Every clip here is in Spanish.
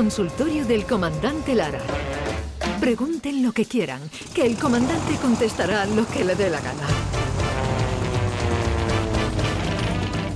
consultorio del comandante Lara. Pregunten lo que quieran, que el comandante contestará lo que le dé la gana.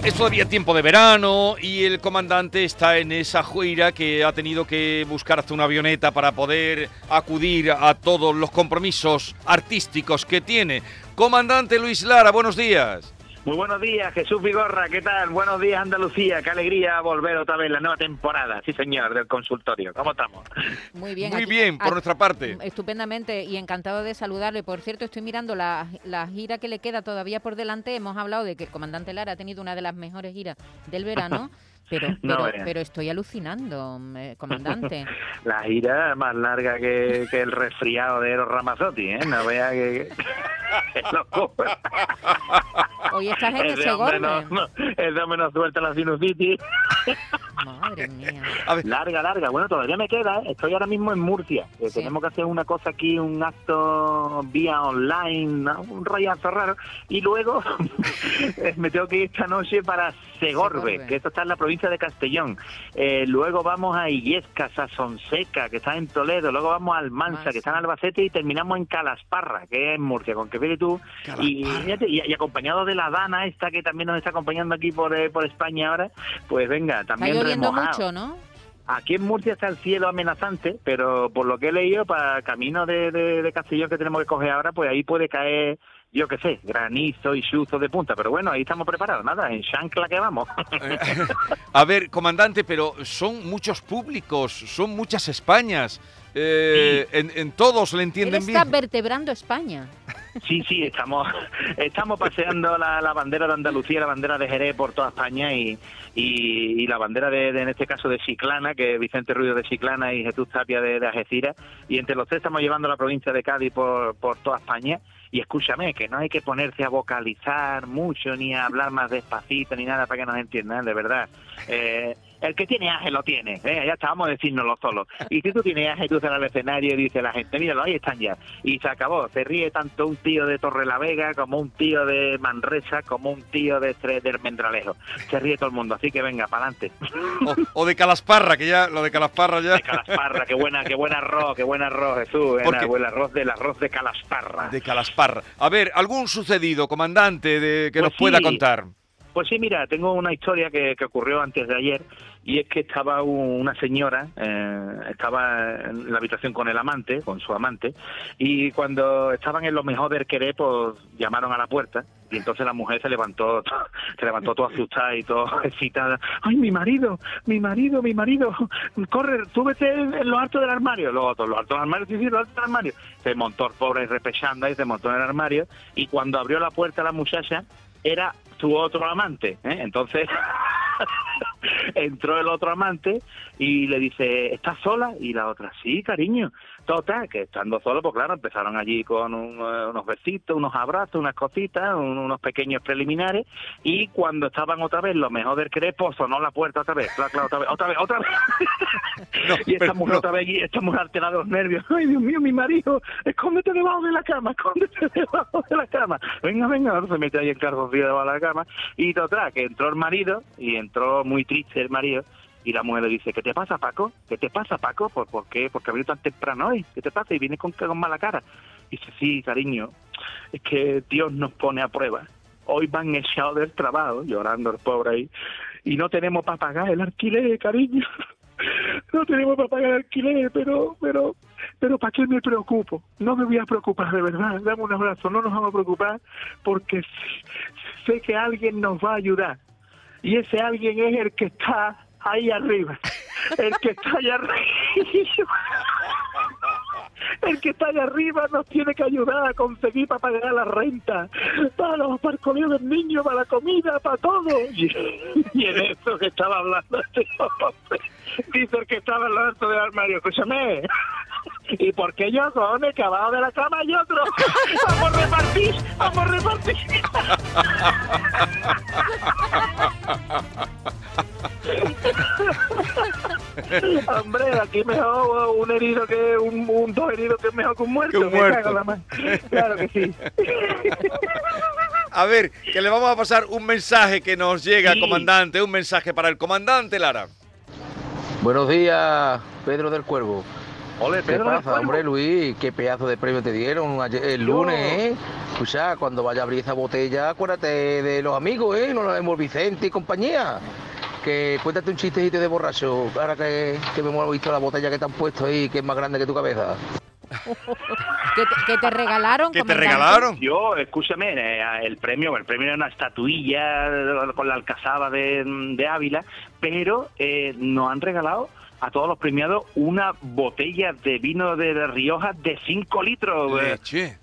Es todavía tiempo de verano y el comandante está en esa gira que ha tenido que buscar hasta una avioneta para poder acudir a todos los compromisos artísticos que tiene. Comandante Luis Lara, buenos días. Muy buenos días, Jesús Vigorra, ¿qué tal? Buenos días, Andalucía, qué alegría volver otra vez la nueva temporada, sí señor, del consultorio. ¿Cómo estamos? Muy bien. Muy aquí- bien, por aquí- nuestra parte. Estupendamente y encantado de saludarle. Por cierto, estoy mirando la, la gira que le queda todavía por delante. Hemos hablado de que el comandante Lara ha tenido una de las mejores giras del verano, pero, No pero, pero estoy alucinando, eh, comandante. La gira más larga que, que el resfriado de Eros Ramazzotti, ¿eh? No vea que... que locura. Hoy estás en Ese ese hombre no, golpe. no, ese hombre no suelta la sinusitis. Madre mía. A ver, Larga, larga. Bueno, todavía me queda. ¿eh? Estoy ahora mismo en Murcia. Sí. Tenemos que hacer una cosa aquí, un acto vía online, ¿no? un rollazo raro. Y luego me tengo que ir esta noche para Segorbe, Segorbe. que esto está en la provincia de Castellón. Eh, luego vamos a Illesca, Sasonseca, que está en Toledo. Luego vamos a Almansa, Almansa. que está en Albacete. Y terminamos en Calasparra, que es en Murcia. Con que fíjate tú. Y, y acompañado de la Dana, esta que también nos está acompañando aquí por, eh, por España ahora. Pues venga, Está también lloviendo remojado. mucho, ¿no? Aquí en Murcia está el cielo amenazante, pero por lo que he leído, para camino de, de, de Castellón que tenemos que coger ahora, pues ahí puede caer, yo qué sé, granizo y chuzo de punta. Pero bueno, ahí estamos preparados, nada, en chancla que vamos. a ver, comandante, pero son muchos públicos, son muchas Españas. Eh, en, en todos le Él entienden está bien. vertebrando España. Sí, sí, estamos estamos paseando la, la bandera de Andalucía, la bandera de Jerez por toda España y, y, la bandera de, en este caso de Chiclana, que es Vicente Ruido de Chiclana y Jesús Tapia de, de Algeciras. Y entre los tres estamos llevando la provincia de Cádiz por, por toda España. Y escúchame, que no hay que ponerse a vocalizar mucho ni a hablar más despacito ni nada para que nos entiendan, de verdad. Eh, el que tiene aje lo tiene, ¿eh? ya estábamos decírnoslo solo. Y si tú tienes aje, tú sales al escenario y dice la gente, míralo, ahí están ya. Y se acabó. Se ríe tanto un tío de Torrelavega como un tío de Manresa como un tío de, de Almendralejo. Se ríe todo el mundo, así que venga, para adelante. O, o de Calasparra, que ya, lo de Calasparra ya. De Calasparra, qué buena, qué buen arroz, qué buen arroz, Jesús. Porque- El arroz del arroz de Calasparra. De Calasparra. A ver, ¿algún sucedido, comandante, de, que Pues nos pueda contar? Pues sí, mira, tengo una historia que, que ocurrió antes de ayer y es que estaba un- una señora, eh, estaba en la habitación con el amante, con su amante, y cuando estaban en lo mejor del querer, pues llamaron a la puerta y entonces la mujer se levantó, se levantó toda asustada y toda excitada. ¡Ay, mi marido! ¡Mi marido! ¡Mi marido! ¡Corre! ¡Súbete en, en lo alto del armario! Lo alto, lo alto del armario, sí, sí, lo alto del armario. Se montó el pobre repechando y se montó en el armario y cuando abrió la puerta la muchacha era su otro amante, ¿eh? Entonces entró el otro amante y le dice, ¿estás sola? Y la otra, sí, cariño. Total, que estando solo, pues claro, empezaron allí con un, eh, unos besitos, unos abrazos, unas cositas, un- unos pequeños preliminares y cuando estaban otra vez, lo mejor del querer, pues sonó la puerta otra vez, claro, claro, otra vez, otra vez, otra vez. No, y esta mujer no. otra vez, y esta mujer alterada los nervios. Ay, Dios mío, mi marido, escóndete debajo de la cama, escóndete debajo de la cama. Venga, venga, se mete ahí en calzoncillo debajo de la cama. Y total, que entró el marido, y entró muy triste el marido, y la mujer le dice, ¿qué te pasa, Paco? ¿Qué te pasa, Paco? ¿Por, por qué? Porque ha venido tan temprano hoy. ¿Qué te pasa? Y vienes con, con mala cara. Dice, sí, cariño, es que Dios nos pone a prueba. Hoy van echados del trabajo, llorando el pobre ahí, y no tenemos para pagar el alquiler, cariño. No tenemos para pagar el alquiler, pero, pero, pero ¿para qué me preocupo? No me voy a preocupar, de verdad. Dame un abrazo, no nos vamos a preocupar, porque sé que alguien nos va a ayudar. Y ese alguien es el que está ahí arriba. El que está allá arriba. El que está allá arriba nos tiene que ayudar a conseguir para pagar la renta, para los para el colegio del niño, para la comida, para todo. Y, y en eso que estaba hablando este hombre, dice el que estaba al alto del armario, escúchame. ¿Y por qué yo, que abajo de la cama hay otro? ¡Vamos a repartir! ¡Vamos a repartir! Hombre, aquí mejor un herido que un, un dos heridos que es mejor que un muerto. Que un Me muerto. cago en la ma- Claro que sí. A ver, que le vamos a pasar un mensaje que nos llega, Sí. comandante, un mensaje para el comandante Lara. Buenos días, Pedro del Cuervo. Ole, ¿Qué Pedro pasa, hombre, Luis? ¿Qué pedazo de premio te dieron ayer- el lunes, eh? Escucha, cuando vaya a abrir esa botella, acuérdate de los amigos, ¿eh? No nos vemos Vicente y compañía. Que cuéntate un chistecito de borracho, ahora que, que hemos visto la botella que te han puesto ahí, que es más grande que tu cabeza. ¿Que te, que te regalaron? ¿Qué te regalaron? Yo, escúchame, eh, el premio, el premio era una estatuilla con la alcazaba de, de Ávila, pero eh, nos han regalado a todos los premiados una botella de vino de, de Rioja de 5 litros. eh. Leche.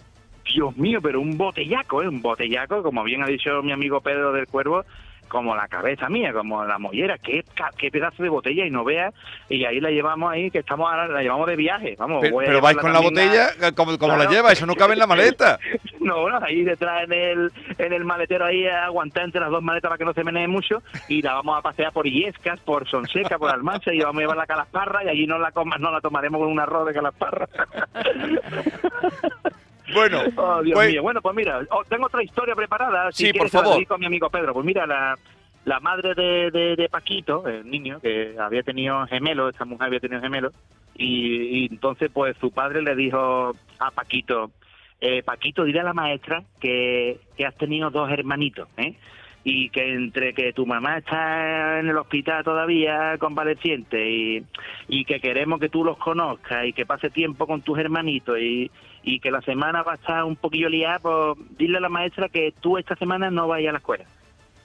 Dios mío, pero un botellaco, ¿eh? Un botellaco, como bien ha dicho mi amigo Pedro del Cuervo, como la cabeza mía, como la mollera, qué, qué pedazo de botella y no veas, y ahí la llevamos ahí, que estamos ahora, la llevamos de viaje, vamos. Pero, voy a pero vais con la también a- botella, como, como la lleva, eso no cabe en la maleta. No, bueno, ahí detrás en el, en el maletero ahí aguantar entre las dos maletas para que no se menee mucho y la vamos a pasear por Illescas, por Sonseca, por Almansa y vamos a llevar la calasparra y allí no la coma- no la tomaremos con un arroz de calasparra. Bueno, Oh, Dios pues- mío. Bueno, pues mira, oh, tengo otra historia preparada. Si Sí, por quieres, la favor. a mi amigo Pedro. Pues mira, la, la madre de, de, de Paquito, el niño, que había tenido gemelos, esa mujer había tenido gemelos, y, y entonces pues su padre le dijo a Paquito, eh, Paquito, dile a la maestra que, que has tenido dos hermanitos, ¿eh? y que entre que tu mamá está en el hospital todavía convaleciente y, y que queremos que tú los conozcas y que pase tiempo con tus hermanitos y, y que la semana va a estar un poquillo liada, pues dile a la maestra que tú esta semana no vayas a la escuela.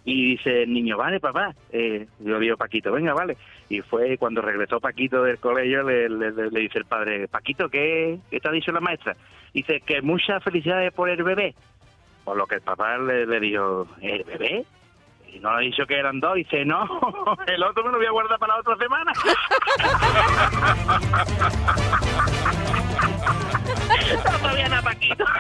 Y dice el niño, vale, papá. Eh, yo digo, Paquito, venga, vale. Y fue cuando regresó Paquito del colegio, le, le- dice el padre, Paquito, ¿qué, ¿qué te ha dicho la maestra? Dice que muchas felicidades por el bebé. Por lo que el papá le, le dijo, ¿el bebé? Y no le ha dicho que eran dos. Dice, no, el otro me lo voy a guardar para la otra semana. Todavía no, Paquito.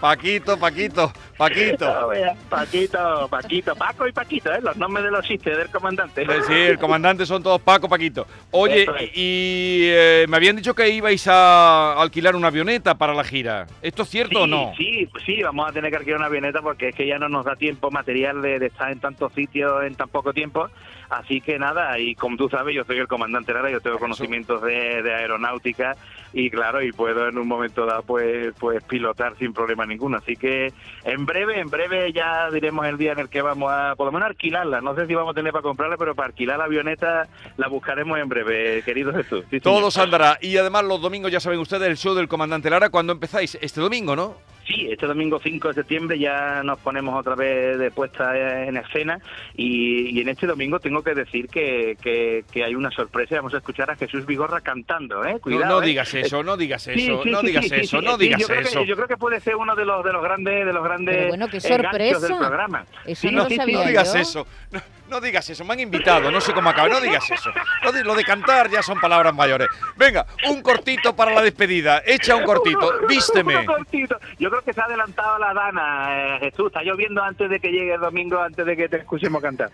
Paquito, Paquito, Paquito. Paquito, Paquito, Paco y Paquito, ¿eh? los nombres de los chistes del comandante. Eh, Sí, el comandante son todos Paco, Paquito. Oye, es. y eh, me habían dicho que ibais a alquilar una avioneta para la gira. ¿Esto es cierto o no? Sí, sí, vamos a tener que alquilar una avioneta porque es que ya no nos da tiempo material de, de estar en tantos sitios en tan poco tiempo. Así que nada, y como tú sabes, yo soy el comandante Lara, yo tengo conocimientos de, de aeronáutica y claro, y puedo en un momento dado pues, pues pilotar sin problema ninguno. Así que en breve, en breve ya diremos el día en el que vamos a, por lo menos alquilarla. No sé si vamos a tener para comprarla, pero para alquilar la avioneta la buscaremos en breve, querido Jesús. Sí. Todos andará. Y además los domingos, ya saben ustedes, el show del comandante Lara, ¿cuándo empezáis? Este domingo, ¿no? Sí, este domingo 5 de septiembre ya nos ponemos otra vez de puesta en escena y, y en este domingo tengo que decir que, que, que hay una sorpresa. Vamos a escuchar a Jesús Vigorra cantando, ¿eh? No, Cuidado, no ¿eh? digas eso, no digas eso, sí, no sí, digas sí, eso, sí, no sí, digas yo creo que- eso. yo creo que puede ser uno de los de los grandes de los grandes Pero bueno, qué sorpresa. del programa. Eso Sí, no lo No digas yo. eso, no, no digas eso, me han invitado, no sé cómo acaba, no digas eso. Lo de, lo de cantar ya son palabras mayores. Venga, un cortito para la despedida, echa un cortito, vísteme. Uno cortito. Yo creo que se ha adelantado la dana, eh, Jesús. Está lloviendo antes de que llegue el domingo, antes de que te escuchemos cantar.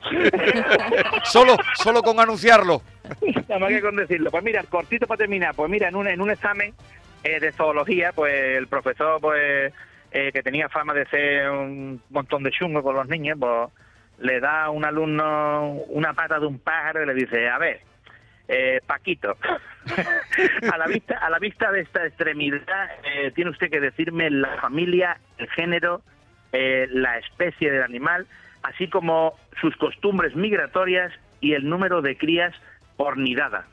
Solo, solo con anunciarlo. Nada más que con decirlo. Pues mira, cortito para terminar. Pues mira, en un, en un examen eh, de zoología, pues el profesor, pues eh, que tenía fama de ser un montón de chungo con los niños, pues le da a un alumno una pata de un pájaro y le dice, a ver, eh, Paquito, a la vista a la vista de esta extremidad eh, tiene usted que decirme la familia, el género, eh, la especie del animal, así como sus costumbres migratorias y el número de crías por nidada.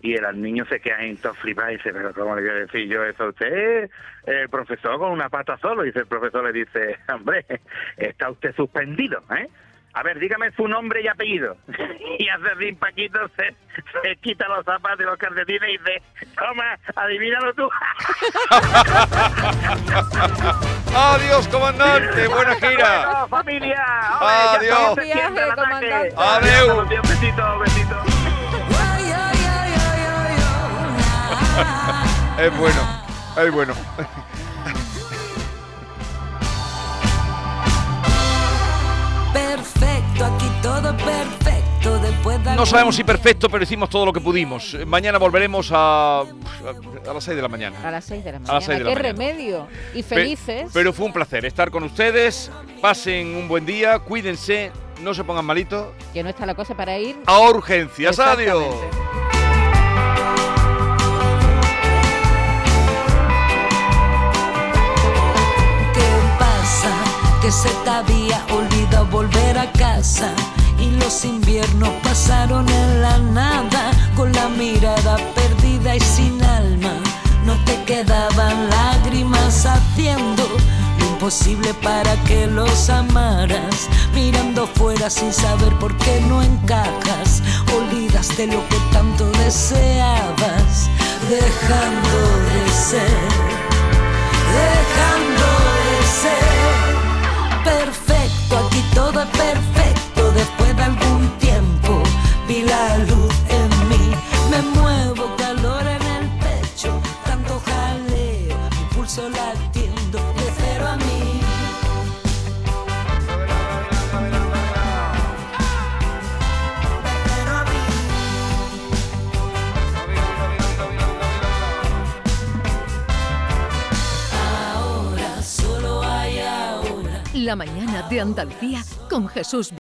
Y el niño se queda flipado y dice, pero ¿cómo le voy a decir yo eso a usted? El profesor con una pata solo. Y el profesor le dice, hombre, está usted suspendido, ¿eh? A ver, dígame su nombre y apellido. Y hace así, Paquito se, se quita los zapatos y los calcetines y dice, toma, adivínalo tú. Adiós, comandante, buena gira. Bueno, familia. Adiós. Hombre, Viaje, ataque. comandante. Adeu. Adiós, Besito, besito. Es bueno, es bueno. No sabemos si perfecto, pero hicimos todo lo que pudimos. Mañana volveremos a, a las 6 de la mañana. A las 6 de la A mañana. las seis de la Qué mañana. remedio. Y felices. Pero fue un placer estar con ustedes. Pasen un buen día, cuídense no se pongan malitos. Que no está la cosa para ir. A urgencias, adiós. ¿Qué pasa? Que se te había olvidado volver a casa y los inviernos pasaron en la nada con la mirada perdida y sin alma. No te quedaban lágrimas haciendo lo imposible para que los amaras, mirando fuera sin saber por qué no encajas. Olvidaste lo que tanto deseabas, dejando de ser dejando de ser perfecto. Aquí todo es perfecto. Me muevo, calor en el pecho, tanto jaleo, mi pulso latiendo de cero a mí. Ahora solo hay ahora. La mañana de Andalucía con Jesús